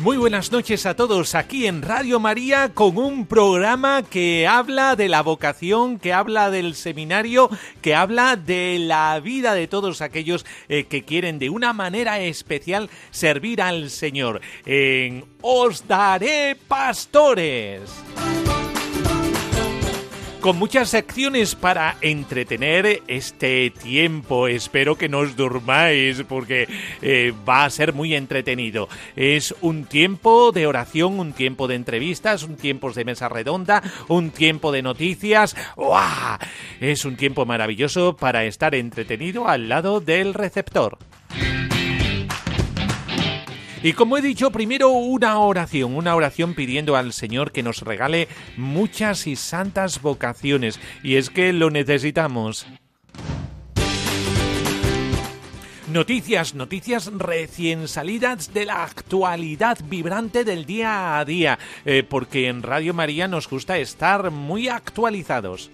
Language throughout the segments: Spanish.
Muy buenas noches a todos aquí en Radio María con un programa que habla de la vocación, que habla del seminario, que habla de la vida de todos aquellos eh, que quieren de una manera especial servir al Señor. En Os Daré Pastores con muchas secciones para entretener este tiempo. Espero que no os durmáis porque eh, va a ser muy entretenido. Es un tiempo de oración, un tiempo de entrevistas, un tiempo de mesa redonda, un tiempo de noticias. ¡Uah! Es un tiempo maravilloso para estar entretenido al lado del receptor. Y como he dicho, primero una oración, una oración pidiendo al Señor que nos regale muchas y santas vocaciones. Y es que lo necesitamos. Noticias, noticias recién salidas de la actualidad vibrante del día a día, eh, porque en Radio María nos gusta estar muy actualizados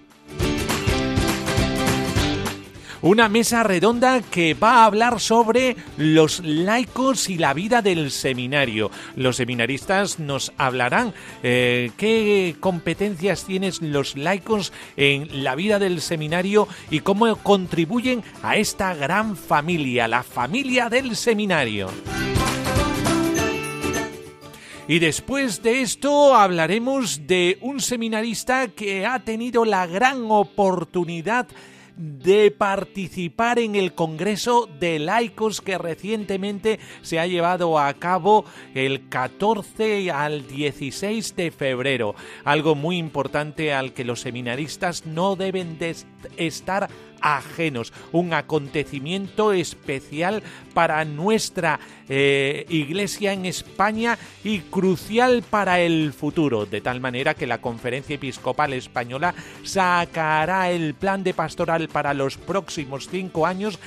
una mesa redonda que va a hablar sobre los laicos y la vida del seminario. Los seminaristas nos hablarán eh, qué competencias tienen los laicos en la vida del seminario y cómo contribuyen a esta gran familia, la familia del seminario. Y después de esto hablaremos de un seminarista que ha tenido la gran oportunidad de participar en el Congreso de Laicos que recientemente se ha llevado a cabo el 14 al 16 de febrero. Algo muy importante al que los seminaristas no deben de estar ajenos. Un acontecimiento especial para nuestra eh, iglesia en España y crucial para el futuro, de tal manera que la Conferencia Episcopal Española sacará el plan de pastoral para los próximos cinco años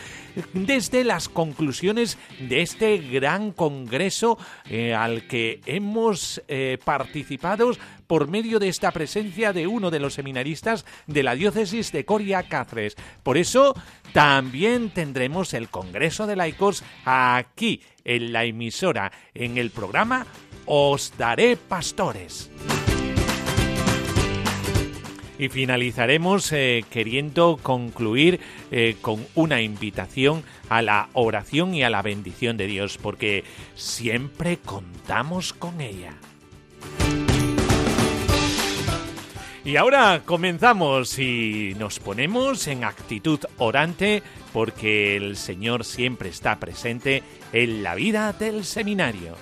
desde las conclusiones de este gran congreso eh, al que hemos eh, participado por medio de esta presencia de uno de los seminaristas de la diócesis de Coria Cáceres. Por eso también tendremos el Congreso de Laicos aquí en la emisora, en el programa Os Daré Pastores. Y finalizaremos eh, queriendo concluir eh, con una invitación a la oración y a la bendición de Dios, porque siempre contamos con ella. Y ahora comenzamos y nos ponemos en actitud orante porque el Señor siempre está presente en la vida del seminario.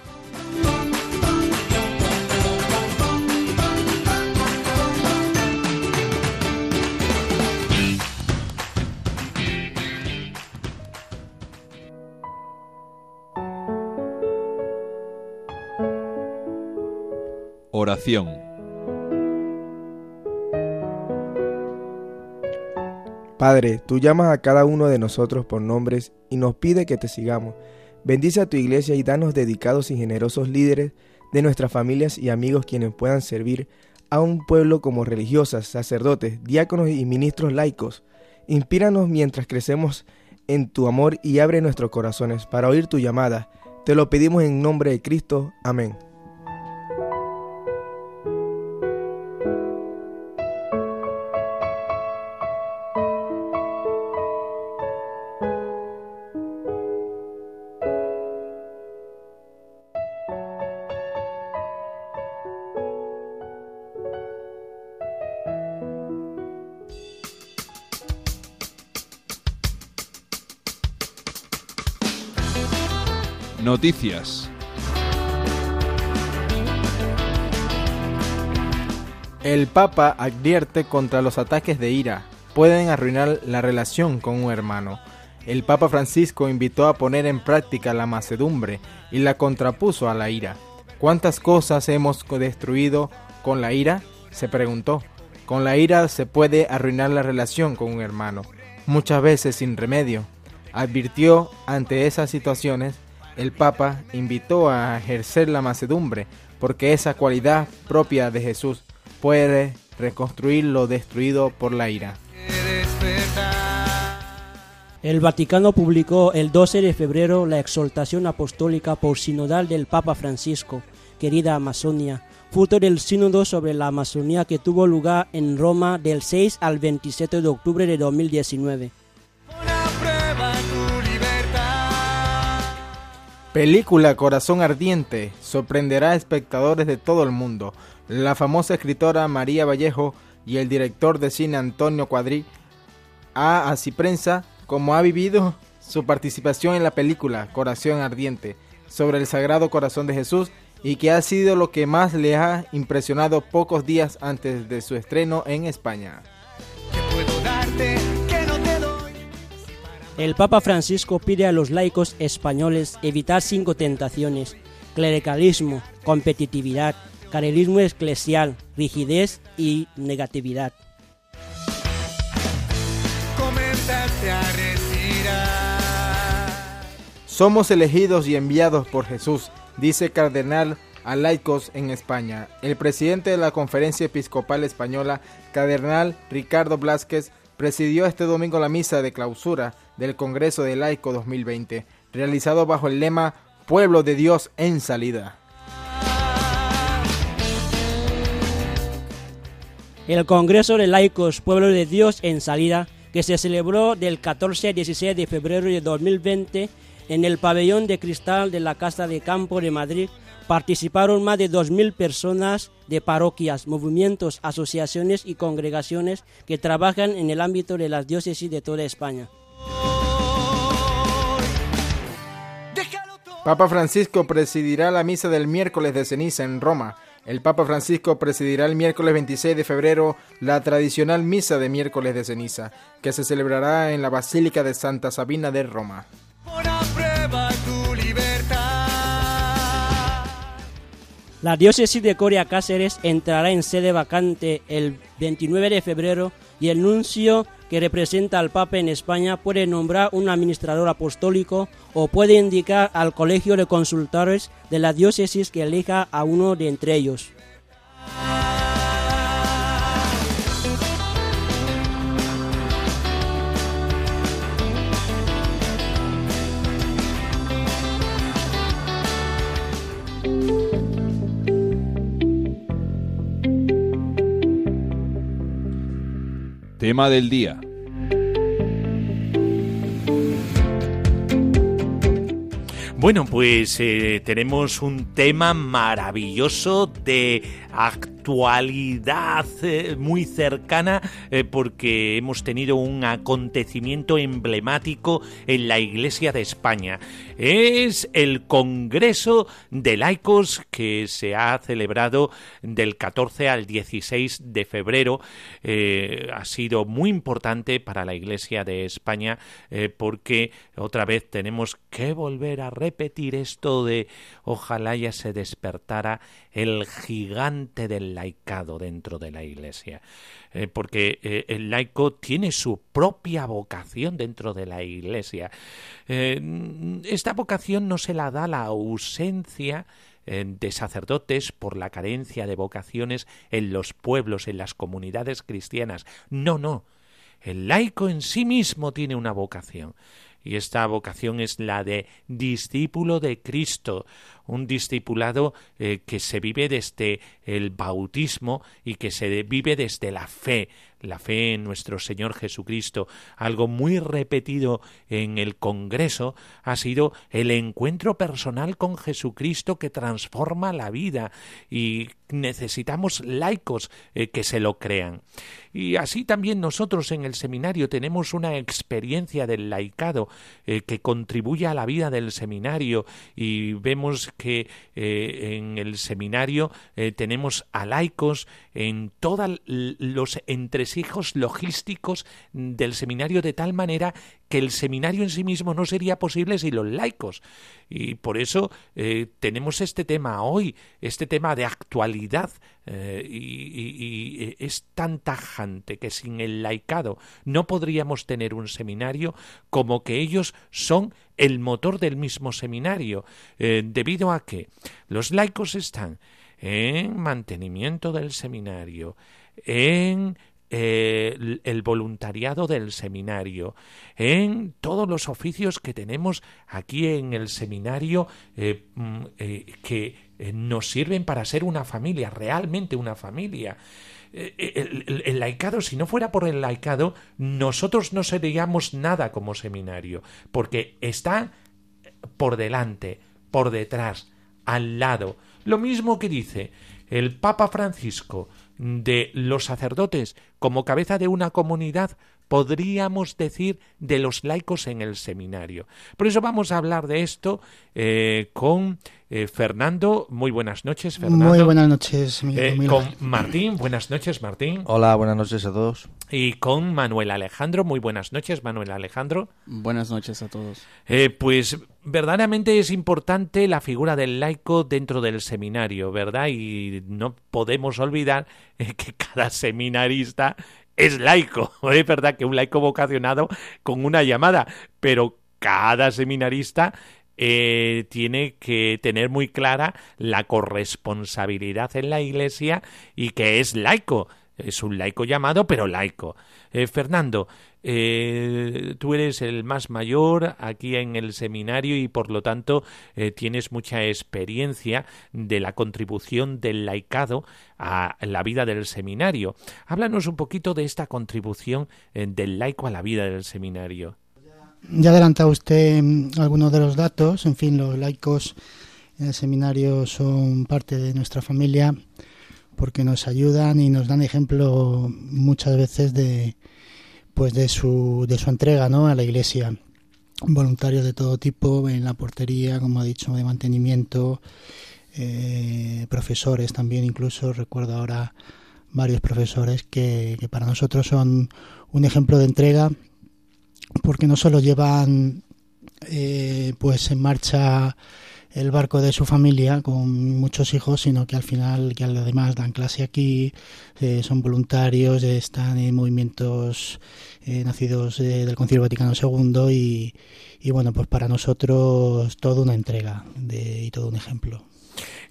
Padre, tú llamas a cada uno de nosotros por nombres y nos pide que te sigamos. Bendice a tu iglesia y danos dedicados y generosos líderes de nuestras familias y amigos quienes puedan servir a un pueblo como religiosas, sacerdotes, diáconos y ministros laicos. Inspíranos mientras crecemos en tu amor y abre nuestros corazones para oír tu llamada. Te lo pedimos en nombre de Cristo. Amén. Noticias. El Papa advierte contra los ataques de ira. Pueden arruinar la relación con un hermano. El Papa Francisco invitó a poner en práctica la macedumbre y la contrapuso a la ira. ¿Cuántas cosas hemos destruido con la ira? se preguntó. Con la ira se puede arruinar la relación con un hermano. muchas veces sin remedio. Advirtió ante esas situaciones, el Papa invitó a ejercer la macedumbre, porque esa cualidad propia de Jesús puede reconstruir lo destruido por la ira. El Vaticano publicó el 12 de febrero la exhortación apostólica por sinodal del Papa Francisco, querida Amazonia, fruto del sínodo sobre la Amazonía que tuvo lugar en Roma del 6 al 27 de octubre de 2019. Película Corazón Ardiente sorprenderá a espectadores de todo el mundo. La famosa escritora María Vallejo y el director de cine Antonio Cuadrí a así prensa como ha vivido su participación en la película Corazón Ardiente sobre el Sagrado Corazón de Jesús y que ha sido lo que más le ha impresionado pocos días antes de su estreno en España. El Papa Francisco pide a los laicos españoles evitar cinco tentaciones, clericalismo, competitividad, carelismo eclesial, rigidez y negatividad. Somos elegidos y enviados por Jesús, dice Cardenal a laicos en España. El presidente de la Conferencia Episcopal Española, Cardenal Ricardo Blázquez, presidió este domingo la misa de clausura del Congreso de Laico 2020, realizado bajo el lema Pueblo de Dios en salida. El Congreso de Laicos Pueblo de Dios en salida, que se celebró del 14 al 16 de febrero de 2020 en el pabellón de cristal de la Casa de Campo de Madrid, participaron más de 2.000 personas de parroquias, movimientos, asociaciones y congregaciones que trabajan en el ámbito de las diócesis de toda España. Papa Francisco presidirá la misa del miércoles de ceniza en Roma. El Papa Francisco presidirá el miércoles 26 de febrero la tradicional misa de miércoles de ceniza, que se celebrará en la Basílica de Santa Sabina de Roma. La diócesis de Coria Cáceres entrará en sede vacante el 29 de febrero y el nuncio que representa al Papa en España puede nombrar un administrador apostólico o puede indicar al colegio de consultores de la diócesis que elija a uno de entre ellos. Tema del día. Bueno, pues eh, tenemos un tema maravilloso de actualidad eh, muy cercana eh, porque hemos tenido un acontecimiento emblemático en la Iglesia de España. Es el Congreso de Laicos que se ha celebrado del 14 al 16 de febrero. ha sido muy importante para la Iglesia de España porque otra vez tenemos que volver a repetir esto de ojalá ya se despertara el gigante del laicado dentro de la Iglesia. Eh, porque eh, el laico tiene su propia vocación dentro de la Iglesia. Eh, esta vocación no se la da la ausencia de sacerdotes por la carencia de vocaciones en los pueblos, en las comunidades cristianas. No, no. El laico en sí mismo tiene una vocación y esta vocación es la de discípulo de Cristo, un discipulado eh, que se vive desde el bautismo y que se vive desde la fe, la fe en nuestro Señor Jesucristo. Algo muy repetido en el Congreso ha sido el encuentro personal con Jesucristo que transforma la vida y necesitamos laicos eh, que se lo crean. Y así también nosotros en el seminario tenemos una experiencia del laicado eh, que contribuye a la vida del seminario y vemos que eh, en el seminario tenemos a laicos en todos los entresijos logísticos del seminario de tal manera que el seminario en sí mismo no sería posible sin los laicos. Y por eso eh, tenemos este tema hoy, este tema de actualidad eh, y, es tan tajante que sin el laicado no podríamos tener un seminario como que ellos son el motor del mismo seminario, eh, debido a que los laicos están en mantenimiento del seminario, en eh, el voluntariado del seminario, en todos los oficios que tenemos aquí en el seminario eh, mm, eh, que nos sirven para ser una familia, realmente una familia. El, el, laicado, si no fuera por el laicado, nosotros no seríamos nada como seminario, porque está por delante, por detrás, al lado. Lo mismo que dice el Papa Francisco, de los sacerdotes como cabeza de una comunidad, podríamos decir de los laicos en el seminario. Por eso vamos a hablar de esto eh, con eh, Fernando. Muy buenas noches, Fernando. Muy buenas noches, eh, Con Martín. Buenas noches, Martín. Hola, buenas noches a todos. Y con Manuel Alejandro. Muy buenas noches, Manuel Alejandro. Buenas noches a todos. pues verdaderamente es importante la figura del laico dentro del seminario, ¿verdad? Y no podemos olvidar que cada seminarista es laico. Es verdad que un laico vocacionado con una llamada, pero cada seminarista eh, tiene que tener muy clara la corresponsabilidad en la Iglesia y que es laico. Es un laico llamado, pero laico. Eh, Fernando, eh, tú eres el más mayor aquí en el seminario y por lo tanto eh, tienes mucha experiencia de la contribución del laicado a la vida del seminario. Háblanos un poquito de esta contribución eh, del laico a la vida del seminario. Ya adelanta usted mm, algunos de los datos. En fin, los laicos en el seminario son parte de nuestra familia porque nos ayudan y nos dan ejemplo muchas veces de, pues de su, de su entrega ¿no? a la iglesia. Voluntarios de todo tipo, en la portería, como ha dicho, de mantenimiento, eh, profesores también, incluso recuerdo ahora varios profesores que, para nosotros son un ejemplo de entrega porque no solo llevan eh, pues en marcha el barco de su familia con muchos hijos, sino que al final, que además dan clase aquí, eh, son voluntarios, están en movimientos eh, nacidos eh, del Concilio Vaticano II y, y, bueno, pues para nosotros toda una entrega de, y todo un ejemplo.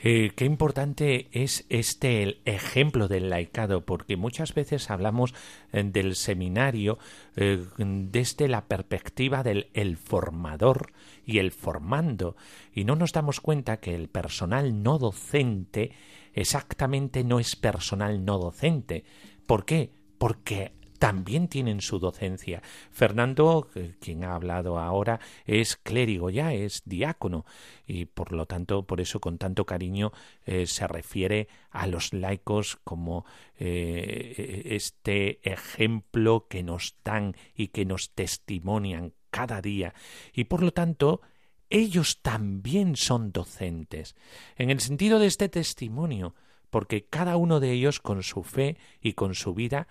Eh, qué importante es este el ejemplo del laicado, porque muchas veces hablamos eh, del seminario eh, desde la perspectiva del el formador y el formando, y no nos damos cuenta que el personal no docente exactamente no es personal no docente. ¿Por qué? Porque también tienen su docencia. Fernando, quien ha hablado ahora, es clérigo ya, es diácono, y por lo tanto, por eso con tanto cariño eh, se refiere a los laicos como eh, este ejemplo que nos dan y que nos testimonian cada día. Y por lo tanto, ellos también son docentes, en el sentido de este testimonio, porque cada uno de ellos con su fe y con su vida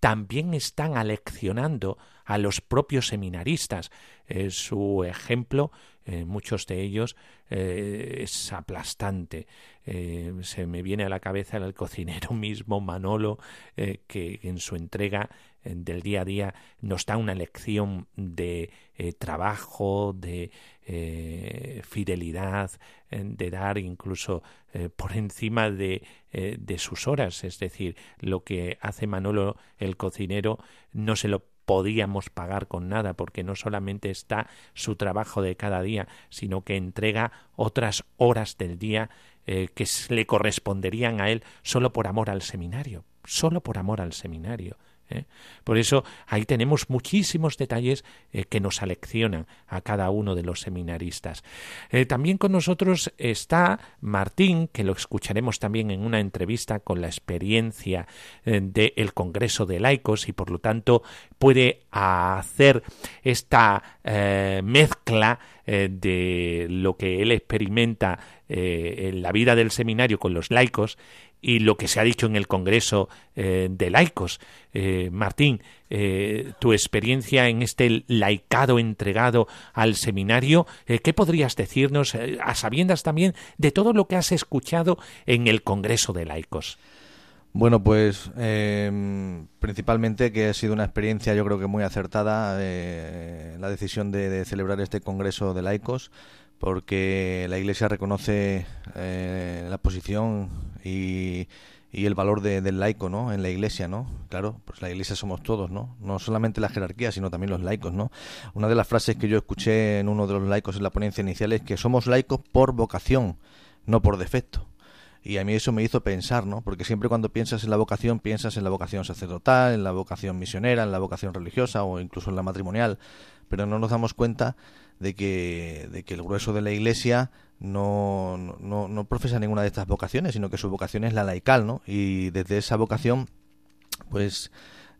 también están aleccionando a los propios seminaristas. Eh, su ejemplo, eh, muchos de ellos, eh, es aplastante. se me viene a la cabeza el cocinero mismo, Manolo, que en su entrega del día a día nos da una lección de trabajo, de fidelidad, de dar incluso por encima de, sus horas. Es decir, lo que hace Manolo el cocinero no se lo podíamos pagar con nada, porque no solamente está su trabajo de cada día, sino que entrega otras horas del día eh, que le corresponderían a él solo por amor al seminario, solo por amor al seminario. ¿Eh? Por eso ahí tenemos muchísimos detalles eh, que nos aleccionan a cada uno de los seminaristas. Eh, también con nosotros está Martín, que lo escucharemos también en una entrevista con la experiencia del Congreso de Laicos y por lo tanto puede hacer esta mezcla de lo que él experimenta en la vida del seminario con los laicos y lo que se ha dicho en el Congreso eh, de Laicos. Eh, Martín, eh, tu experiencia en este laicado entregado al seminario, ¿qué podrías decirnos a sabiendas también de todo lo que has escuchado en el Congreso de Laicos? Bueno, pues eh, principalmente que ha sido una experiencia yo creo que muy acertada la decisión de, celebrar este Congreso de Laicos porque la Iglesia reconoce eh, la posición y, el valor del laico ¿no? en la Iglesia. ¿no? Claro, pues la Iglesia somos todos, ¿no? no solamente la jerarquía, sino también los laicos. ¿no? Una de las frases que yo escuché en uno de los laicos en la ponencia inicial es que somos laicos por vocación, no por defecto. Y a mí eso me hizo pensar, ¿no? Porque siempre cuando piensas en la vocación, piensas en la vocación sacerdotal, en la vocación misionera, en la vocación religiosa o incluso en la matrimonial, pero no nos damos cuenta de que, de que el grueso de la Iglesia no, no, no profesa ninguna de estas vocaciones, sino que su vocación es la laical, ¿no? Y desde esa vocación, pues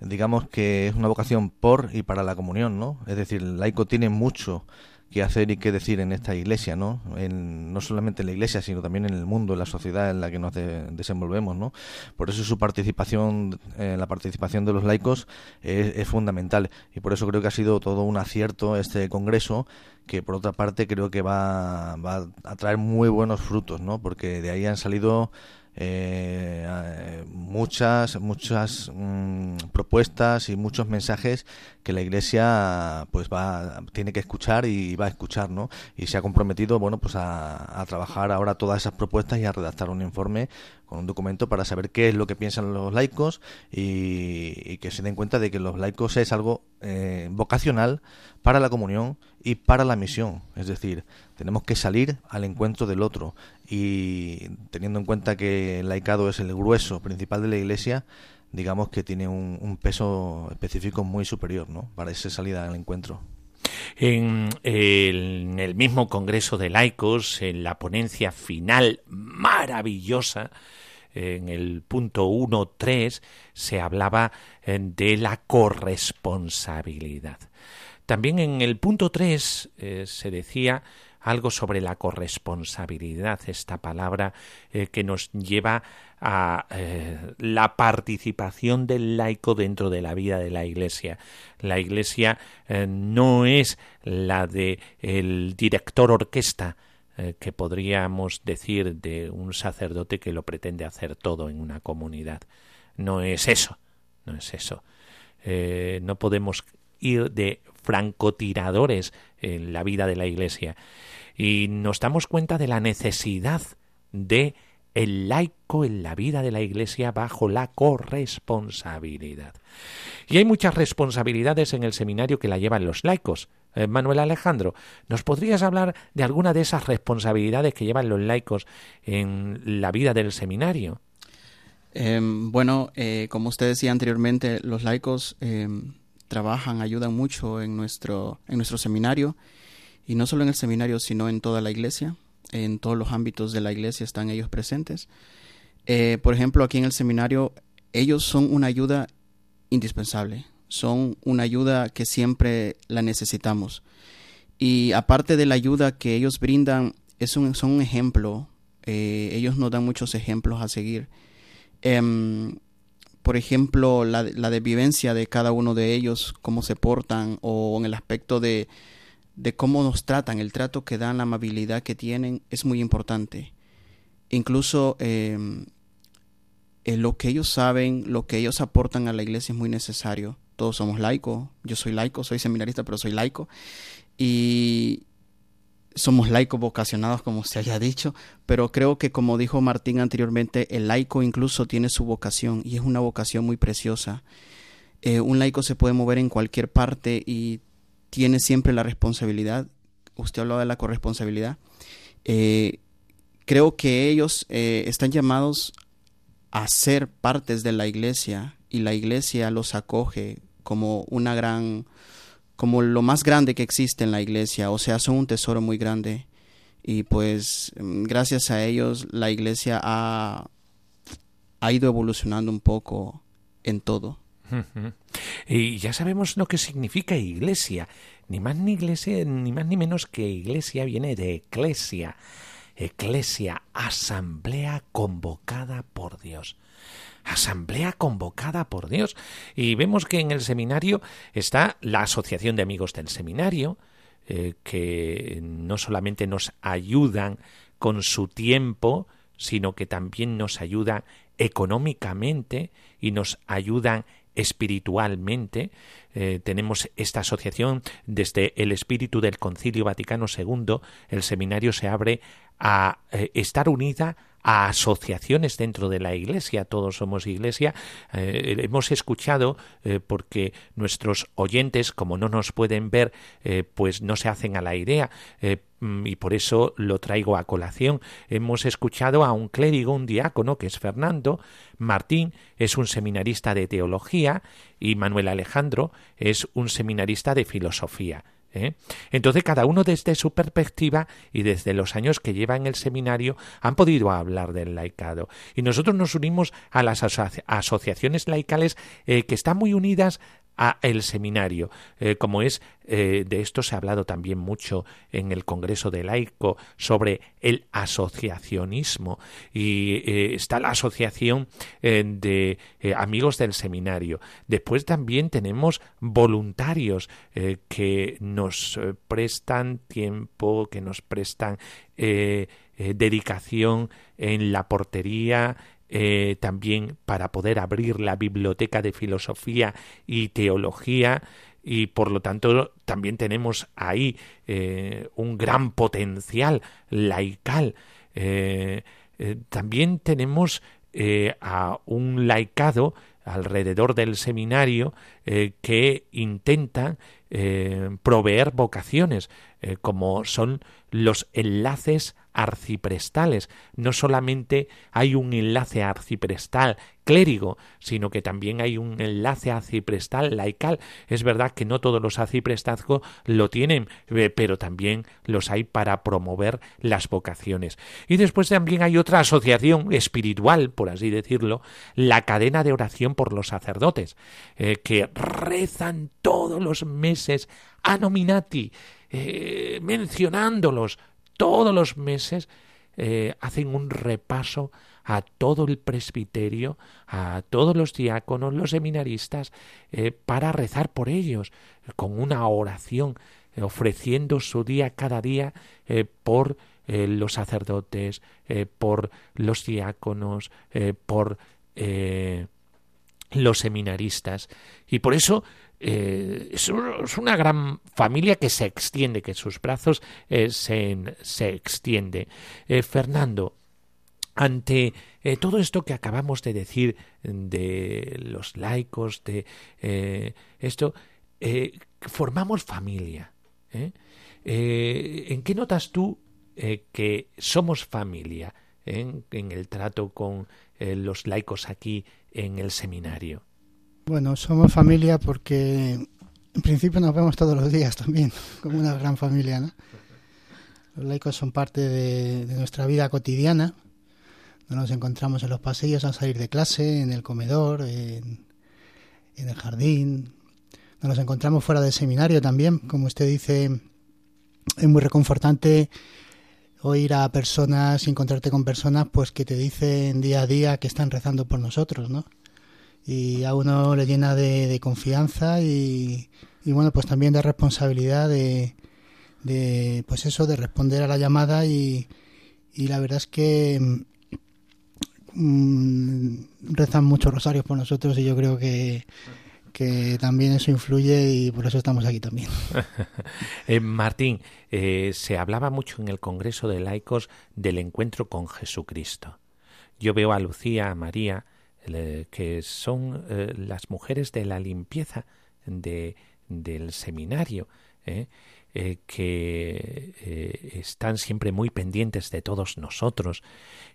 digamos que es una vocación por y para la comunión, ¿no? Es decir, el laico tiene mucho qué hacer y qué decir en esta iglesia, ¿no? En, no solamente en la iglesia, sino también en el mundo, en la sociedad en la que nos desenvolvemos, ¿no? Por eso su participación, eh, la participación de los laicos es, fundamental y por eso creo que ha sido todo un acierto este congreso que por otra parte creo que va, va a traer muy buenos frutos, ¿no? Porque de ahí han salido eh, muchas muchas mm, propuestas y muchos mensajes que la iglesia pues va tiene que escuchar y va a escuchar no y se ha comprometido bueno pues a, a trabajar ahora todas esas propuestas y a redactar un informe con un documento para saber qué es lo que piensan los laicos y, que se den cuenta de que los laicos es algo eh, vocacional para la comunión y para la misión. Es decir, tenemos que salir al encuentro del otro y teniendo en cuenta que el laicado es el grueso principal de la Iglesia, digamos que tiene un, peso específico muy superior ¿no? para esa salida al encuentro. En el, mismo Congreso de Laicos, en la ponencia final maravillosa, en el punto 1.3 se hablaba eh, de la corresponsabilidad. También en el punto 3 eh, se decía algo sobre la corresponsabilidad, esta palabra eh, que nos lleva a la participación del laico dentro de la vida de la Iglesia. La Iglesia no es la de el director orquesta, eh, que podríamos decir de un sacerdote que lo pretende hacer todo en una comunidad. No es eso, no es eso. Eh, no podemos ir de francotiradores en la vida de la Iglesia. Y nos damos cuenta de la necesidad de el laico en la vida de la Iglesia bajo la corresponsabilidad. Y hay muchas responsabilidades en el seminario que la llevan los laicos. Eh, Manuel Alejandro, ¿nos podrías hablar de alguna de esas responsabilidades que llevan los laicos en la vida del seminario? Em, bueno, eh, como usted decía anteriormente, los laicos trabajan, ayudan mucho en nuestro, en nuestro seminario, y no solo en el seminario, sino en toda la iglesia, en todos los ámbitos de la iglesia están ellos presentes. Eh, por ejemplo, aquí en el seminario, ellos son una ayuda indispensable son una ayuda que siempre la necesitamos. Y aparte de la ayuda que ellos brindan, es un, son un ejemplo. Eh, ellos nos dan muchos ejemplos a seguir. Em, por ejemplo, la, la de vivencia de cada uno de ellos, cómo se portan, o en el aspecto de, de cómo nos tratan, el trato que dan, la amabilidad que tienen, es muy importante. Incluso em, eh, lo que ellos saben, lo que ellos aportan a la iglesia es muy necesario. Todos somos laicos, yo soy laico, soy seminarista, pero soy laico, y somos laicos vocacionados, como se haya dicho, pero creo que como dijo Martín anteriormente, el laico incluso tiene su vocación y es una vocación muy preciosa. Eh, un laico se puede mover en cualquier parte y tiene siempre la responsabilidad. Usted hablaba de la corresponsabilidad. Eh, creo que ellos eh, están llamados a ser partes de la iglesia y la iglesia los acoge como una gran, como lo más grande que existe en la iglesia, o sea, son un tesoro muy grande. Y pues mm, gracias a ellos la iglesia ha, ha ido evolucionando un poco en todo. Y ya sabemos lo que significa iglesia. Ni más ni iglesia, ni más ni menos que iglesia viene de eclesia. Eclesia, asamblea convocada por Dios asamblea convocada por Dios. Y vemos que en el seminario está la Asociación de Amigos del Seminario, eh, que no solamente nos ayudan con su tiempo, sino que también nos ayudan económicamente y nos ayudan espiritualmente. Eh, tenemos esta asociación desde el espíritu del Concilio Vaticano II. El seminario se abre a eh, estar unida a asociaciones dentro de la Iglesia, todos somos Iglesia. Eh, hemos escuchado, porque nuestros oyentes, como no nos pueden ver, pues no se hacen a la idea, y por eso lo traigo a colación. Hemos escuchado a un clérigo, un diácono, que es Fernando, Martín es un seminarista de teología y Manuel Alejandro es un seminarista de filosofía. ¿eh? Entonces cada uno desde su perspectiva y desde los años que lleva en el seminario han podido hablar del laicado. Y nosotros nos unimos a las asociaciones laicales eh, que están muy unidas a el seminario, eh, como es eh, de esto se ha hablado también mucho en el Congreso de Laico sobre el asociacionismo y eh, está la asociación de amigos del seminario. Después también tenemos voluntarios que nos prestan tiempo, que nos prestan dedicación en la portería, eh, también para poder abrir la biblioteca de filosofía y teología y por lo tanto también tenemos ahí eh, un gran potencial laical. Eh, también tenemos a un laicado alrededor del seminario que intenta proveer vocaciones, como son los enlaces arciprestales. No solamente hay un enlace arciprestal clérigo, sino que también hay un enlace arciprestal laical. Es verdad que no todos los arciprestazgos lo tienen, eh, pero también los hay para promover las vocaciones. Y después también hay otra asociación espiritual, por así decirlo, la cadena de oración por los sacerdotes, eh, que rezan todos los meses a nominati, eh, mencionándolos todos los meses eh, hacen un repaso a todo el presbiterio, a todos los diáconos, los seminaristas, eh, para rezar por ellos, con una oración, ofreciendo su día cada día por los sacerdotes, por los diáconos, por los seminaristas. Y por eso eh, es, una gran familia que se extiende, que sus brazos eh, se, se, extiende. Eh, Fernando, ante todo esto que acabamos de decir de los laicos, de esto, formamos familia. ¿En qué notas tú que somos familia en el trato con los laicos aquí en el seminario? Bueno, somos familia porque en principio nos vemos todos los días también, como una gran familia, ¿no? Los laicos son parte de, nuestra vida cotidiana. Nos encontramos en los pasillos al salir de clase, en el comedor, en, el jardín. Nos encontramos fuera del seminario también. Como usted dice, es muy reconfortante oír a personas, encontrarte con personas pues que te dicen día a día que están rezando por nosotros, ¿no? Y a uno le llena de, confianza y, bueno pues también de responsabilidad de, de, pues eso de responder a la llamada y, la verdad es que mm, rezan muchos rosarios por nosotros y yo creo que que también eso influye y por eso estamos aquí también. Eh, Martín, eh, se hablaba mucho en el Congreso de Laicos del encuentro con Jesucristo. Yo veo a Lucía, a María, que son eh, las mujeres de la limpieza de, del seminario, ¿eh? Eh, que están siempre muy pendientes de todos nosotros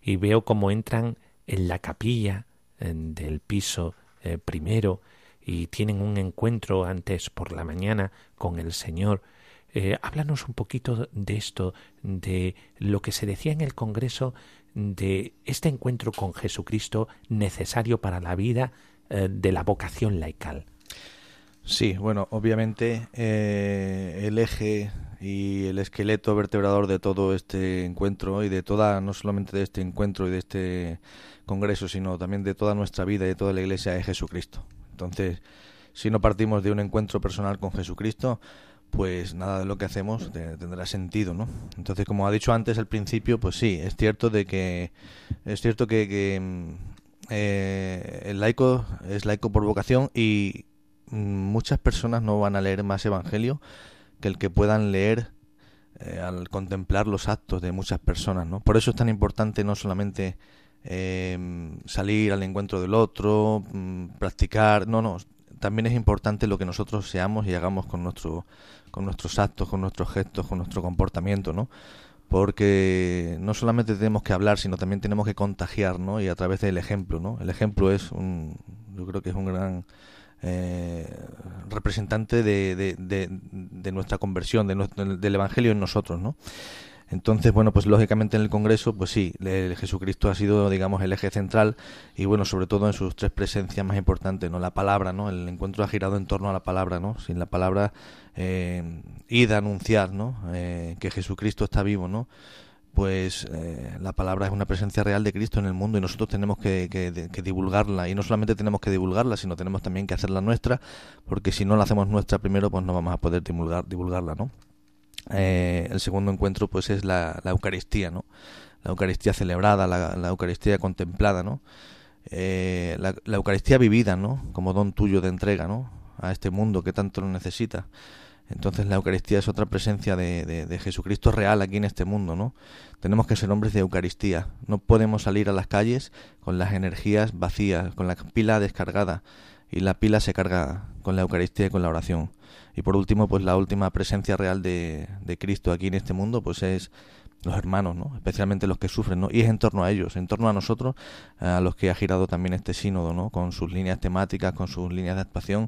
y veo cómo entran en la capilla del piso primero y tienen un encuentro antes por la mañana con el Señor. háblanos un poquito de esto, de lo que se decía en el Congreso de este encuentro con Jesucristo necesario para la vida eh, de la vocación laical. Sí, bueno, obviamente eh, el eje y el esqueleto vertebrador de todo este encuentro y de toda, no solamente de este encuentro y de este congreso, sino también de toda nuestra vida y de toda la iglesia es Jesucristo. Entonces, si no partimos de un encuentro personal con Jesucristo, pues nada de lo que hacemos tendrá sentido, ¿no? Entonces, como ha dicho antes al principio, pues sí, es cierto de que es cierto que, eh, el laico es laico por vocación y mm, muchas personas no van a leer más evangelio que el que puedan leer eh, al contemplar los actos de muchas personas, ¿no? Por eso es tan importante no solamente eh, salir al encuentro del otro, mm, practicar, no, no, también es importante lo que nosotros seamos y hagamos con nuestro, con nuestros actos, con nuestros gestos, con nuestro comportamiento, ¿no? Porque no solamente tenemos que hablar, sino también tenemos que contagiar, ¿no? Y a través del ejemplo, ¿no? El ejemplo es un, yo creo que es un gran eh, representante de, de, de, nuestra conversión, de del Evangelio en nosotros, ¿no? Entonces, bueno, pues lógicamente en el Congreso, pues sí, el Jesucristo ha sido, digamos, el eje central y bueno, sobre todo en sus tres presencias más importantes, ¿no? La palabra, ¿no? El encuentro ha girado en torno a la palabra, ¿no? Sin la palabra, eh, id a anunciar, ¿no? Eh, que Jesucristo está vivo, ¿no? pues eh, la palabra es una presencia real de Cristo en el mundo y nosotros tenemos que, que, divulgarla y no solamente tenemos que divulgarla sino tenemos también que hacerla nuestra porque si no la hacemos nuestra primero pues no vamos a poder divulgar, divulgarla no eh, el segundo encuentro pues es la, Eucaristía no la Eucaristía celebrada la, Eucaristía contemplada no eh, la, la Eucaristía vivida no como don tuyo de entrega no a este mundo que tanto lo necesita entonces la Eucaristía es otra presencia de, de, Jesucristo real aquí en este mundo, ¿no? Tenemos que ser hombres de Eucaristía. No podemos salir a las calles con las energías vacías, con la pila descargada. Y la pila se carga con la Eucaristía y con la oración. Y por último, pues la última presencia real de, de Cristo aquí en este mundo, pues es los hermanos, ¿no? especialmente los que sufren, ¿no? y es en torno a ellos, en torno a nosotros, a los que ha girado también este sínodo, ¿no? con sus líneas temáticas, con sus líneas de actuación,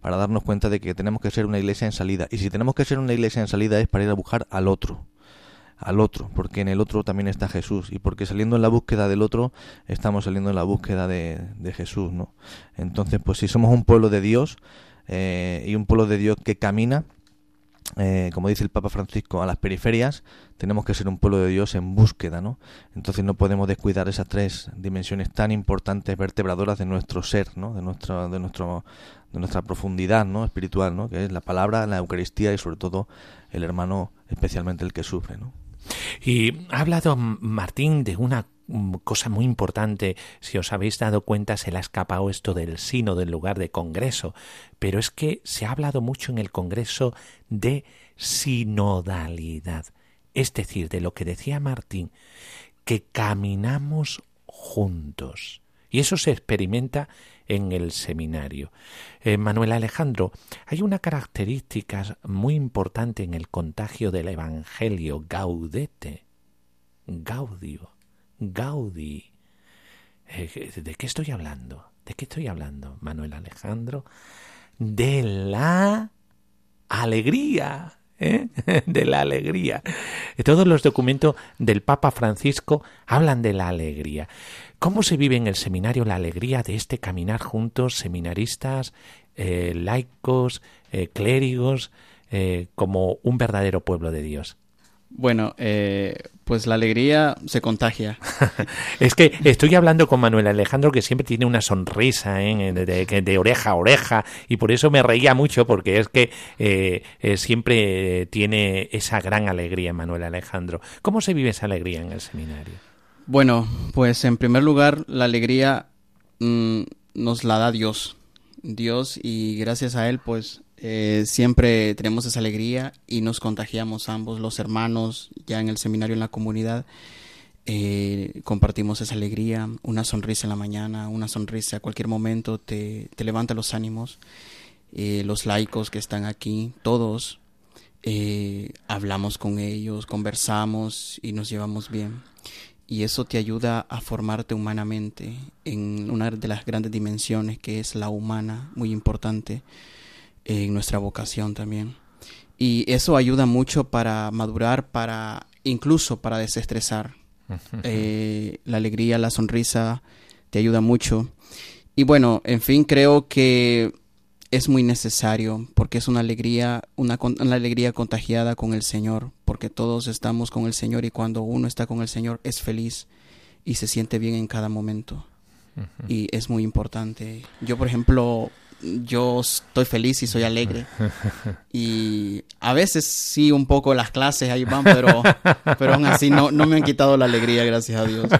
para darnos cuenta de que tenemos que ser una iglesia en salida. Y si tenemos que ser una iglesia en salida es para ir a buscar al otro, al otro, porque en el otro también está Jesús, y porque saliendo en la búsqueda del otro, estamos saliendo en la búsqueda de, de Jesús, ¿no? Entonces, pues si somos un pueblo de Dios, eh, y un pueblo de Dios que camina, eh, como dice el Papa Francisco, a las periferias, tenemos que ser un pueblo de Dios en búsqueda, ¿no? Entonces no podemos descuidar esas tres dimensiones tan importantes, vertebradoras de nuestro ser, ¿no? De nuestro, de nuestro, de nuestra profundidad, ¿no? Espiritual, ¿no? Que es la palabra, la Eucaristía y sobre todo el hermano, especialmente el que sufre, ¿no? Y ha hablado Martín de una cosa muy importante, si os habéis dado cuenta, se le ha escapado esto del sino del lugar de congreso, pero es que se ha hablado mucho en el congreso de sinodalidad, es decir, de lo que decía Martín, que caminamos juntos. Y eso se experimenta en el seminario. Eh, Manuel Alejandro, hay una característica muy importante en el contagio del Evangelio, gaudete, gaudio Gaudí. Eh, ¿De qué estoy hablando? ¿De qué estoy hablando, Manuel Alejandro? De la alegría. ¿eh? de la alegría. Todos los documentos del Papa Francisco hablan de la alegría. ¿Cómo se vive en el seminario la alegría de este caminar juntos, seminaristas, eh, laicos, clérigos, como un verdadero pueblo de Dios? Bueno, eh, pues la alegría se contagia. es que estoy hablando con Manuel Alejandro que siempre tiene una sonrisa ¿eh? de, oreja a oreja y por eso me reía mucho porque es que eh, siempre tiene esa gran alegría Manuel Alejandro. ¿Cómo se vive esa alegría en el seminario? Bueno, pues en primer lugar la alegría mm, nos la da Dios. Dios y gracias a Él pues eh, siempre tenemos esa alegría y nos contagiamos ambos, los hermanos, ya en el seminario, en la comunidad. Eh, compartimos esa alegría, una sonrisa en la mañana, una sonrisa a cualquier momento te, te levanta los ánimos. Eh, los laicos que están aquí, todos, hablamos con ellos, conversamos y nos llevamos bien. Y eso te ayuda a formarte humanamente en una de las grandes dimensiones que es la humana, muy importante en nuestra vocación también. Y eso ayuda mucho para madurar, para incluso para desestresar. Eh, la alegría, la sonrisa te ayuda mucho. Y bueno, en fin, creo que es muy necesario porque es una alegría, una, una, alegría contagiada con el Señor, porque todos estamos con el Señor y cuando uno está con el Señor es feliz y se siente bien en cada momento. Y es muy importante. Yo, por ejemplo, yo estoy feliz y soy alegre. Y a veces sí, un poco las clases ahí van, pero, pero aún así no, no me han quitado la alegría, gracias a Dios.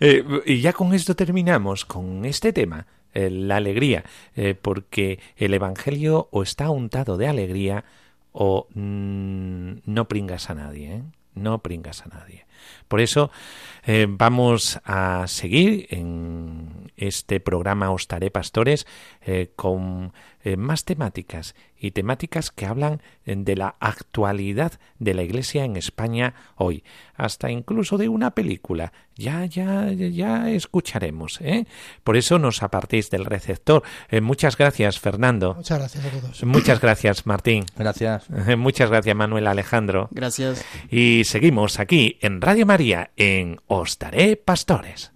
Eh, y ya con esto terminamos, con este tema, eh, la alegría, eh, porque el Evangelio o está untado de alegría o mm, no pringas a nadie, no pringas a nadie. Por eso vamos a seguir en este programa Ostaré Pastores con más temáticas y temáticas que hablan de la actualidad de la Iglesia en España hoy, hasta incluso de una película. Ya, ya, ya escucharemos. ¿eh? Por eso nos apartéis del receptor. Eh, muchas gracias, Fernando. Muchas gracias a todos. Muchas gracias, Martín. Gracias. Muchas gracias, Manuel Alejandro. Gracias. Y seguimos aquí en Radio María, en Os Daré Pastores.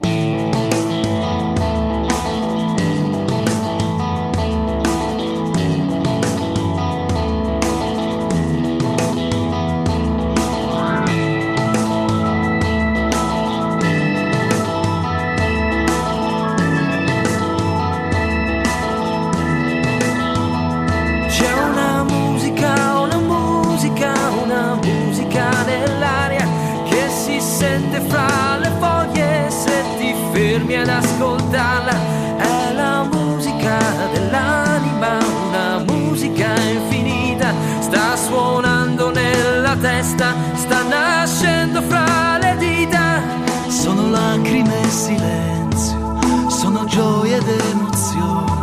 Ad ascoltarla. È la musica dell'anima, una musica infinita. Sta suonando nella testa, sta nascendo fra le dita. Sono lacrime e silenzio, sono gioie ed emozioni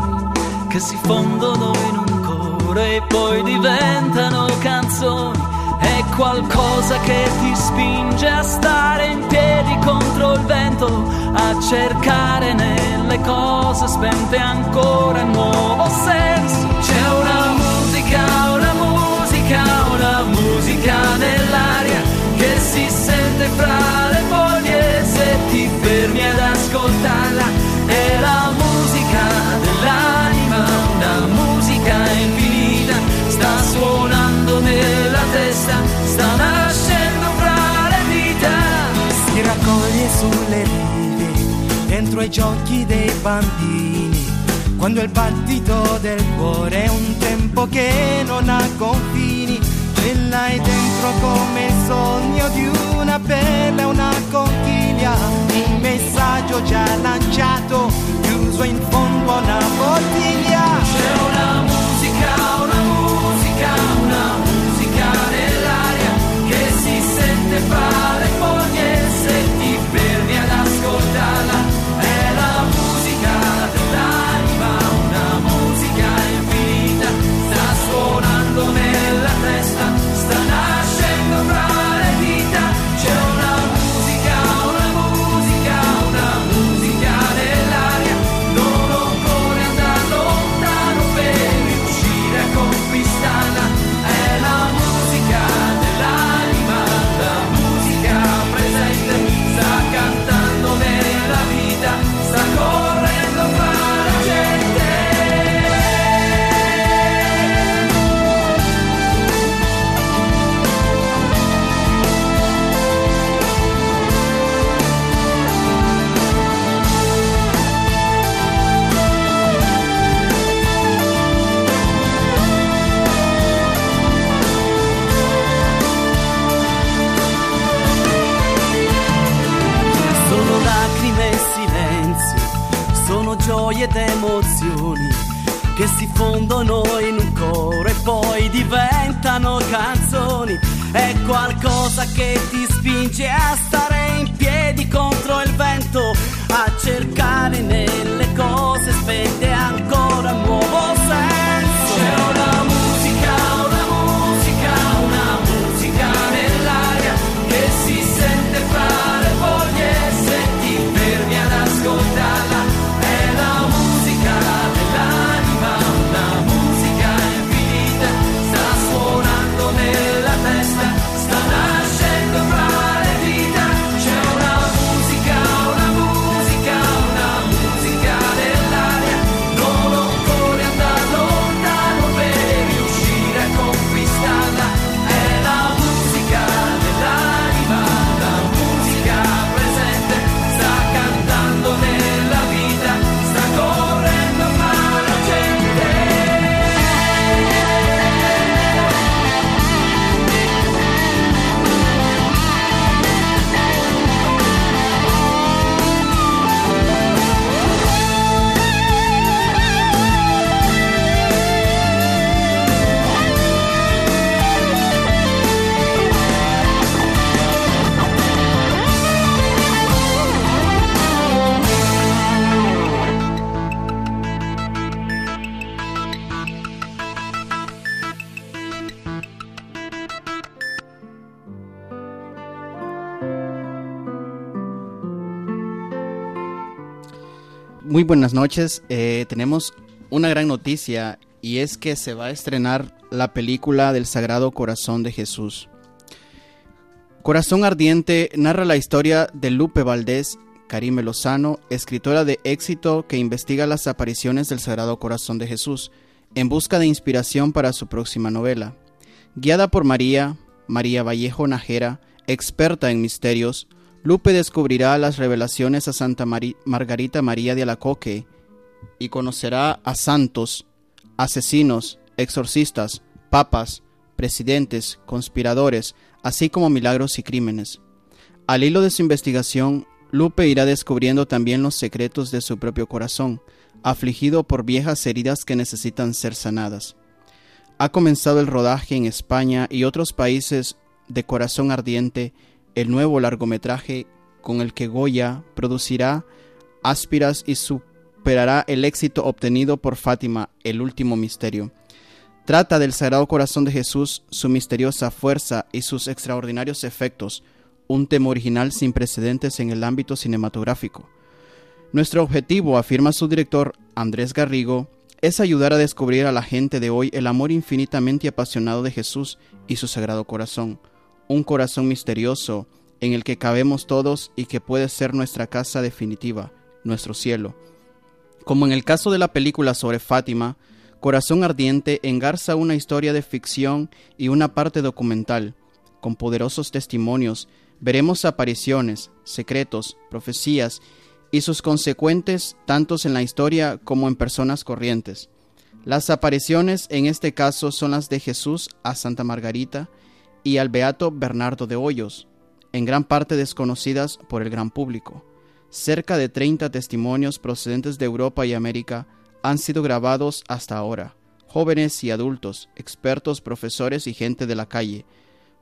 che si fondono in un coro e poi diventano canzoni. È qualcosa che ti spinge a stare in piedi contro il vento, a cercare nelle cose spente ancora un nuovo senso. C'è una musica, una musica, una musica nell'aria che si sente fra le foglie se ti fermi ad ascoltarla. È la musica dell'anima, una musica infinita, sta suonando nella testa, sta nascendo fra le dita. Si raccoglie sulle rive, dentro ai giochi dei bambini, quando il battito del cuore è un tempo che non ha confini. Ce l'hai dentro come il sogno di una perla e una conchiglia, il messaggio già lanciato, chiuso in fondo a una bottiglia. C'è una musica, una musica, una musica nell'aria che si sente fra muy buenas noches. Eh, tenemos una gran noticia y es que se va a estrenar la película del Sagrado Corazón de Jesús. Corazón Ardiente narra la historia de Lupe Valdés, Karime Lozano, escritora de éxito que investiga las apariciones del Sagrado Corazón de Jesús, en busca de inspiración para su próxima novela. Guiada por María, María Vallejo Najera, experta en misterios, Lupe descubrirá las revelaciones a Santa Margarita María de Alacoque y conocerá a santos, asesinos, exorcistas, papas, presidentes, conspiradores, así como milagros y crímenes. Al hilo de su investigación, Lupe irá descubriendo también los secretos de su propio corazón, afligido por viejas heridas que necesitan ser sanadas. Ha comenzado el rodaje en España y otros países de Corazón Ardiente, el nuevo largometraje con el que Goya producirá áspiras y superará el éxito obtenido por Fátima, el último misterio. Trata del Sagrado Corazón de Jesús, su misteriosa fuerza y sus extraordinarios efectos, un tema original sin precedentes en el ámbito cinematográfico. Nuestro objetivo, afirma su director Andrés Garrigo, es ayudar a descubrir a la gente de hoy el amor infinitamente apasionado de Jesús y su Sagrado Corazón, un corazón misterioso en el que cabemos todos y que puede ser nuestra casa definitiva, nuestro cielo. Como en el caso de la película sobre Fátima, Corazón Ardiente engarza una historia de ficción y una parte documental. Con poderosos testimonios veremos apariciones, secretos, profecías y sus consecuentes tantos en la historia como en personas corrientes. Las apariciones en este caso son las de Jesús a Santa Margarita y al Beato Bernardo de Hoyos, en gran parte desconocidas por el gran público. Cerca de 30 testimonios procedentes de Europa y América han sido grabados hasta ahora. Jóvenes y adultos, expertos, profesores y gente de la calle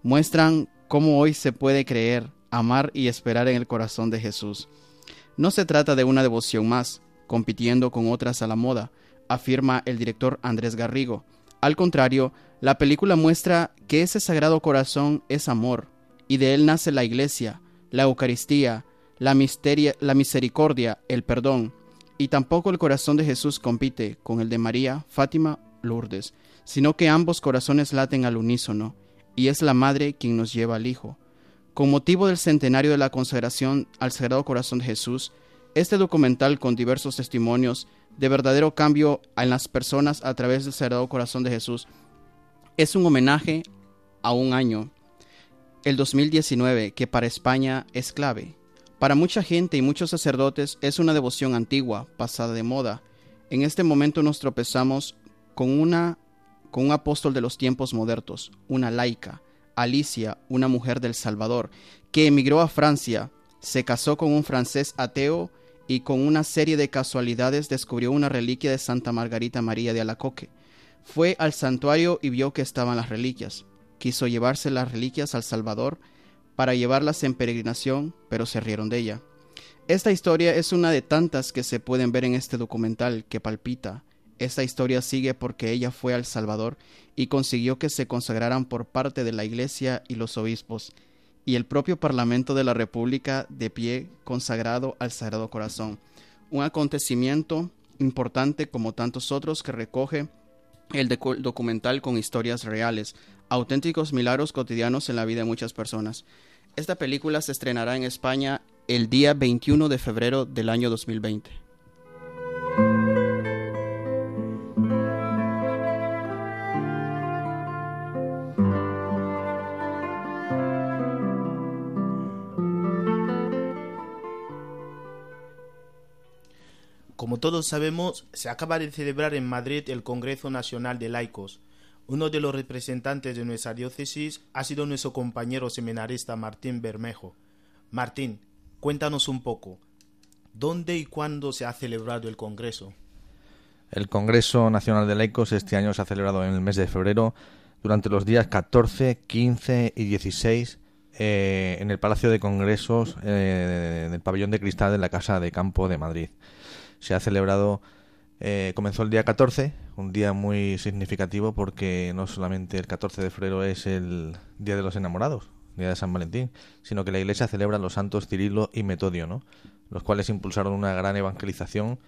muestran cómo hoy se puede creer, amar y esperar en el corazón de Jesús. No se trata de una devoción más, compitiendo con otras a la moda, afirma el director Andrés Garrigo. Al contrario, la película muestra que ese sagrado corazón es amor, y de él nace la iglesia, la Eucaristía, la, la misericordia, el perdón, y tampoco el corazón de Jesús compite con el de María, Fátima, Lourdes, sino que ambos corazones laten al unísono, y es la Madre quien nos lleva al Hijo. Con motivo del centenario de la consagración al Sagrado Corazón de Jesús, este documental con diversos testimonios de verdadero cambio en las personas a través del Sagrado Corazón de Jesús es un homenaje a un año, el 2019, que para España es clave. Para mucha gente y muchos sacerdotes es una devoción antigua, pasada de moda. En este momento nos tropezamos con una con un apóstol de los tiempos modernos, una laica, Alicia, una mujer del Salvador, que emigró a Francia, se casó con un francés ateo y con una serie de casualidades descubrió una reliquia de Santa Margarita María de Alacoque. Fue al santuario y vio que estaban las reliquias. Quiso llevarse las reliquias al Salvador para llevarlas en peregrinación, pero se rieron de ella. Esta historia es una de tantas que se pueden ver en este documental que palpita. Esta historia sigue porque ella fue al Salvador y consiguió que se consagraran por parte de la Iglesia y los obispos, y el propio Parlamento de la República de pie consagrado al Sagrado Corazón. Un acontecimiento importante como tantos otros que recoge el documental con historias reales, auténticos milagros cotidianos en la vida de muchas personas. Esta película se estrenará en España el día 21 de febrero del año 2020. Como todos sabemos, se acaba de celebrar en Madrid el Congreso Nacional de Laicos, uno de los representantes de nuestra diócesis ha sido nuestro compañero seminarista Martín Bermejo. Martín, cuéntanos un poco, ¿dónde y cuándo se ha celebrado el Congreso? El Congreso Nacional de Laicos este año se ha celebrado en el mes de febrero durante los días 14, 15 y 16 eh, en el Palacio de Congresos eh, del Pabellón de Cristal de la Casa de Campo de Madrid. Se ha celebrado eh, comenzó el día 14, un día muy significativo porque no solamente el 14 de febrero es el Día de los Enamorados, Día de San Valentín, sino que la Iglesia celebra los santos Cirilo y Metodio, ¿no? los cuales impulsaron una gran evangelización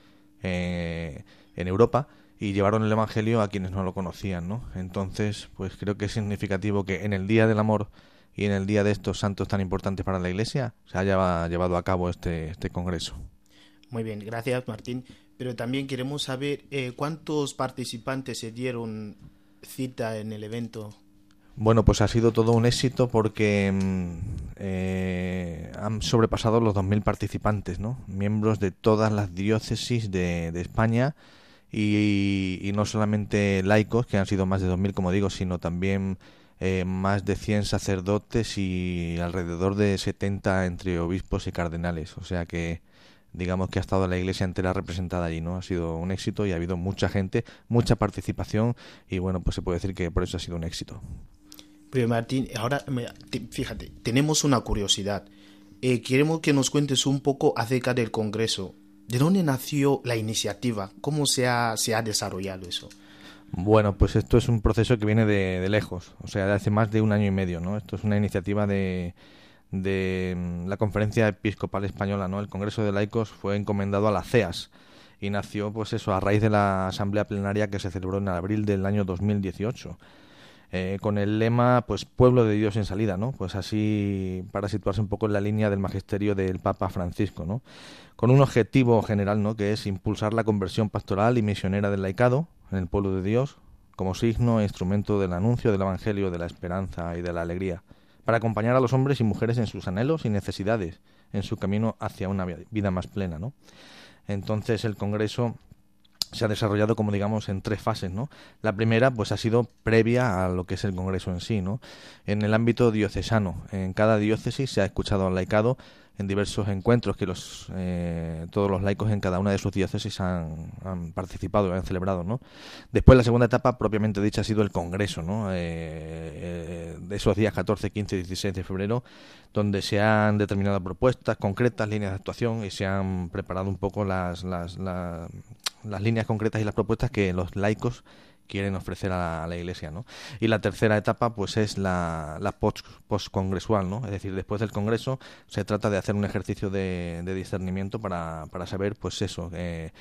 eh, en Europa y llevaron el Evangelio a quienes no lo conocían, ¿no? Entonces, pues creo que es significativo que en el Día del Amor y en el día de estos santos tan importantes para la Iglesia se haya llevado a cabo este, este congreso. Muy bien, gracias Martín. Pero también queremos saber eh, cuántos participantes se dieron cita en el evento. Bueno, pues ha sido todo un éxito porque mm, eh, han sobrepasado los 2.000 participantes, ¿no? Miembros de todas las diócesis de, España y, y, no solamente laicos, que han sido más de 2.000, como digo, sino también eh, más de 100 sacerdotes y alrededor de 70 entre obispos y cardenales. O sea que digamos que ha estado la iglesia entera representada allí, ¿no? Ha sido un éxito y ha habido mucha gente, mucha participación y bueno, pues se puede decir que por eso ha sido un éxito. Pero Martín, ahora fíjate, tenemos una curiosidad. Eh, queremos que nos cuentes un poco acerca del Congreso. ¿De dónde nació la iniciativa? ¿Cómo se ha, se ha desarrollado eso? Bueno, pues esto es un proceso que viene de, de, lejos, o sea, de hace más de un año y medio, ¿no? Esto es una iniciativa de, de mm, la Conferencia Episcopal Española, ¿no? El Congreso de Laicos fue encomendado a la CEAS y nació, pues eso, a raíz de la Asamblea Plenaria que se celebró en abril del año 2018. Eh, con el lema pues pueblo de Dios en salida no pues así para situarse un poco en la línea del magisterio del Papa Francisco no con un objetivo general no que es impulsar la conversión pastoral y misionera del laicado en el pueblo de Dios como signo e instrumento del anuncio del Evangelio de la esperanza y de la alegría, para acompañar a los hombres y mujeres en sus anhelos y necesidades, en su camino hacia una vida más plena, ¿no? Entonces el Congreso se ha desarrollado como digamos en tres fases, ¿no? La primera pues ha sido previa a lo que es el Congreso en sí, ¿no? En el ámbito diocesano, en cada diócesis se ha escuchado al laicado en diversos encuentros que los eh, todos los laicos en cada una de sus diócesis han, han participado, han celebrado, ¿no? Después la segunda etapa propiamente dicha ha sido el Congreso, ¿no? Eh, eh, de esos días 14, 15 y 16 de febrero, donde se han determinado propuestas concretas, líneas de actuación y se han preparado un poco las, las, las líneas concretas y las propuestas que los laicos quieren ofrecer a la, iglesia, ¿no? Y la tercera etapa, pues, es la, la post, postcongresual, ¿no? Es decir, después del congreso se trata de hacer un ejercicio de, de discernimiento para, para saber, pues, eso, eh,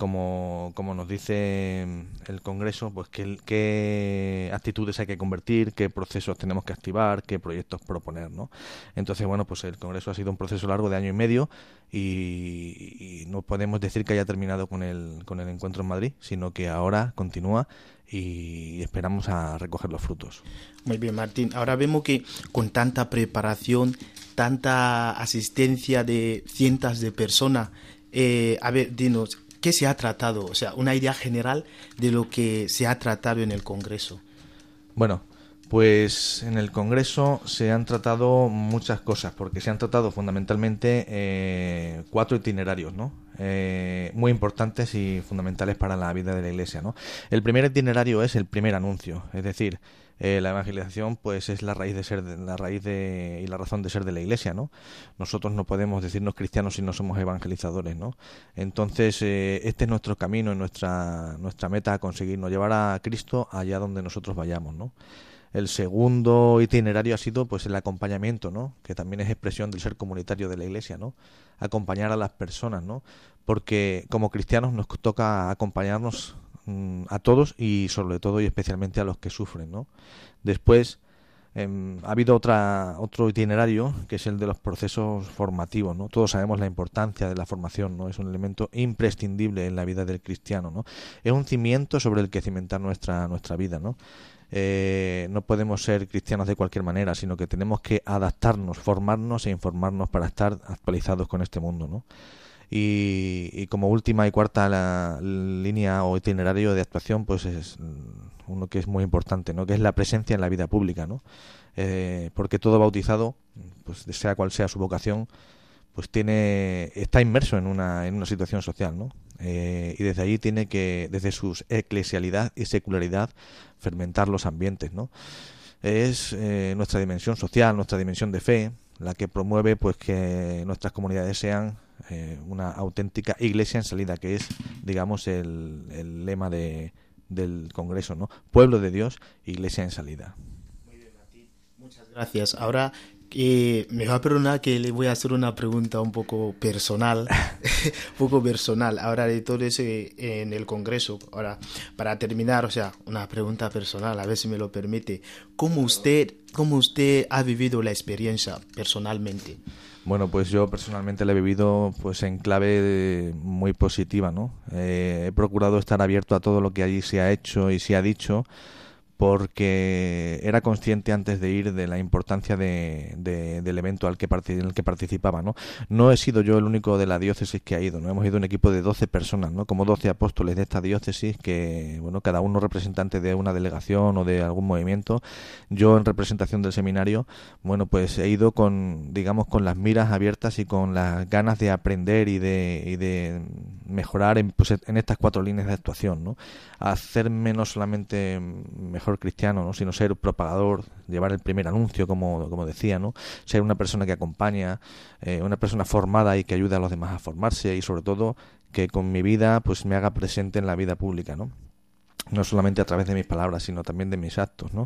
como, como nos dice el Congreso, pues qué, qué actitudes hay que convertir, qué procesos tenemos que activar, qué proyectos proponer, ¿no? Entonces, bueno, pues el Congreso ha sido un proceso largo de año y medio y, no podemos decir que haya terminado con el, con el encuentro en Madrid, sino que ahora continúa y esperamos a recoger los frutos. Muy bien, Martín. Ahora vemos que con tanta preparación, tanta asistencia de cientos de personas, eh, a ver, dinos, ¿qué se ha tratado? O sea, una idea general de lo que se ha tratado en el Congreso. Bueno, pues en el Congreso se han tratado muchas cosas, porque se han tratado fundamentalmente eh, cuatro itinerarios, ¿no? Eh, muy importantes y fundamentales para la vida de la Iglesia, ¿no? El primer itinerario es el primer anuncio, es decir, eh, la evangelización pues es la raíz de ser de, la raíz de, y la razón de ser de la iglesia no nosotros no podemos decirnos cristianos si no somos evangelizadores no entonces eh, este es nuestro camino nuestra nuestra meta a conseguirnos llevar a Cristo allá donde nosotros vayamos no el segundo itinerario ha sido pues el acompañamiento, ¿no? Que también es expresión del ser comunitario de la iglesia, ¿no? Acompañar a las personas, ¿no? Porque como cristianos nos toca acompañarnos mmm, a todos y sobre todo y especialmente a los que sufren, ¿no? Después eh, ha habido otra otro itinerario que es el de los procesos formativos, ¿no? Todos sabemos la importancia de la formación, ¿no? Es un elemento imprescindible en la vida del cristiano, ¿no? Es un cimiento sobre el que cimentar nuestra nuestra vida, ¿no? eh, no podemos ser cristianos de cualquier manera, sino que tenemos que adaptarnos, formarnos e informarnos para estar actualizados con este mundo, ¿no? Y, y como última y cuarta la, línea o itinerario de actuación, pues es uno que es muy importante, ¿no? Que es la presencia en la vida pública, ¿no? Eh, porque todo bautizado, pues sea cual sea su vocación, pues tiene está inmerso en una en una situación social no eh, y desde allí tiene que desde su eclesialidad y secularidad fermentar los ambientes no es eh, nuestra dimensión social nuestra dimensión de fe la que promueve pues que nuestras comunidades sean eh, una auténtica iglesia en salida que es digamos el, el lema de, del congreso no pueblo de Dios iglesia en salida Muy bien, Muchas gracias ahora Y me va a perdonar que le voy a hacer una pregunta un poco personal, un poco personal. Ahora de todo eso en el Congreso. Ahora, para terminar, o sea, una pregunta personal, a ver si me lo permite. ¿Cómo usted, cómo usted ha vivido la experiencia personalmente? Bueno, pues yo personalmente la he vivido pues en clave muy positiva, ¿no? Eh, he procurado estar abierto a todo lo que allí se ha hecho y se ha dicho porque era consciente antes de ir de la importancia de, del evento al que en el que participaba. ¿no? no he sido yo el único de la diócesis que ha ido, ¿no? hemos ido un equipo de 12 personas, ¿no? como 12 apóstoles de esta diócesis, que bueno, cada uno representante de una delegación o de algún movimiento. Yo en representación del seminario, bueno, pues he ido con, digamos, con las miras abiertas y con las ganas de aprender y de, y de mejorar en, pues, en estas cuatro líneas de actuación. ¿no? Hacerme no solamente mejor cristiano, ¿no? sino ser propagador, llevar el primer anuncio, como, como decía, ¿no? ser una persona que acompaña, eh, una persona formada y que ayuda a los demás a formarse y sobre todo que con mi vida pues me haga presente en la vida pública, ¿no? no solamente a través de mis palabras, sino también de mis actos, ¿no?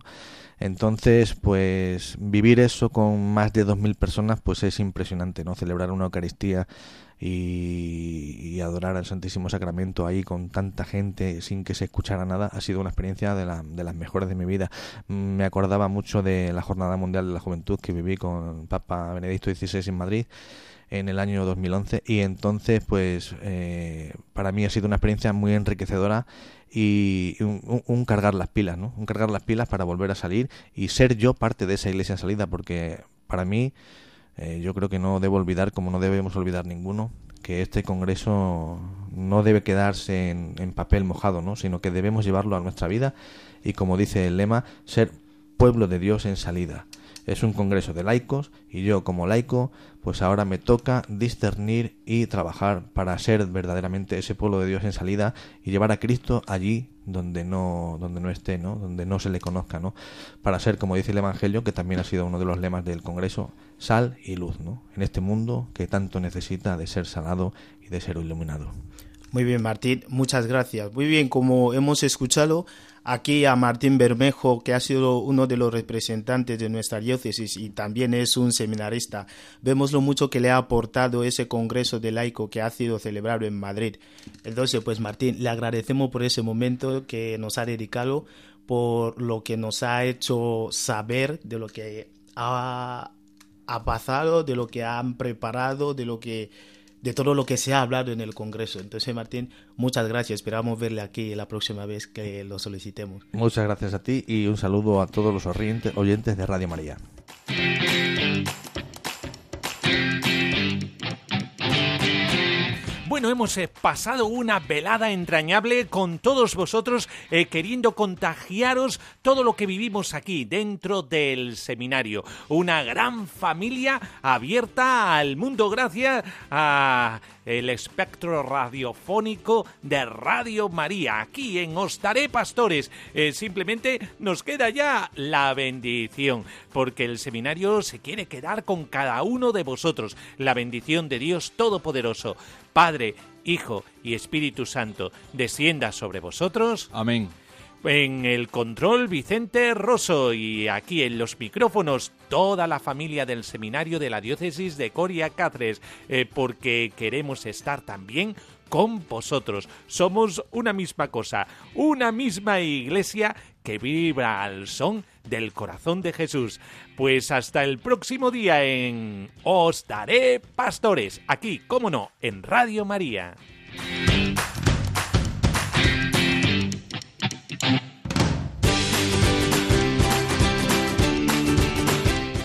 Entonces, pues vivir eso con más de 2.000 personas, pues es impresionante, ¿no? Celebrar una Eucaristía y, adorar al Santísimo Sacramento ahí con tanta gente sin que se escuchara nada, ha sido una experiencia de, de las mejores de mi vida. Me acordaba mucho de la Jornada Mundial de la Juventud que viví con Papa Benedicto XVI en Madrid en el año 2011 y entonces pues eh, para mí ha sido una experiencia muy enriquecedora y un, cargar las pilas, ¿no? Un cargar las pilas para volver a salir y ser yo parte de esa iglesia salida porque para mí eh, yo creo que no debo olvidar, como no debemos olvidar ninguno, que este congreso no debe quedarse en, en papel mojado, ¿no? Sino que debemos llevarlo a nuestra vida y como dice el lema, ser pueblo de Dios en salida es un congreso de laicos y yo como laico pues ahora me toca discernir y trabajar para ser verdaderamente ese pueblo de Dios en salida y llevar a Cristo allí donde no donde no esté, ¿no? Donde no se le conozca, ¿no? Para ser como dice el evangelio, que también ha sido uno de los lemas del congreso, sal y luz, ¿no? En este mundo que tanto necesita de ser salado y de ser iluminado. Muy bien, Martín, muchas gracias. Muy bien, como hemos escuchado aquí a Martín Bermejo, que ha sido uno de los representantes de nuestra diócesis y también es un seminarista, vemos lo mucho que le ha aportado ese congreso de laico que ha sido celebrado en Madrid. Entonces, pues Martín, le agradecemos por ese momento que nos ha dedicado, por lo que nos ha hecho saber de lo que ha, ha pasado, de lo que han preparado, de lo que de todo lo que se ha hablado en el Congreso. Entonces, Martín, muchas gracias. Esperamos verle aquí la próxima vez que lo solicitemos. Muchas gracias a ti y un saludo a todos los oyentes de Radio María. Hemos eh, pasado una velada entrañable con todos vosotros, eh, queriendo contagiaros todo lo que vivimos aquí dentro del seminario. Una gran familia abierta al mundo gracias a el espectro radiofónico de Radio María, aquí en Ostaré Pastores. Eh, simplemente nos queda ya la bendición, porque el seminario se quiere quedar con cada uno de vosotros. La bendición de Dios Todopoderoso, Padre, Hijo y Espíritu Santo, descienda sobre vosotros. Amén. En el control Vicente Rosso y aquí en los micrófonos toda la familia del seminario de la diócesis de Coria Cáceres, eh, porque queremos estar también con vosotros. Somos una misma cosa, una misma iglesia que vibra al son del corazón de Jesús. Pues hasta el próximo día en Os Daré Pastores, aquí, como no, en Radio María.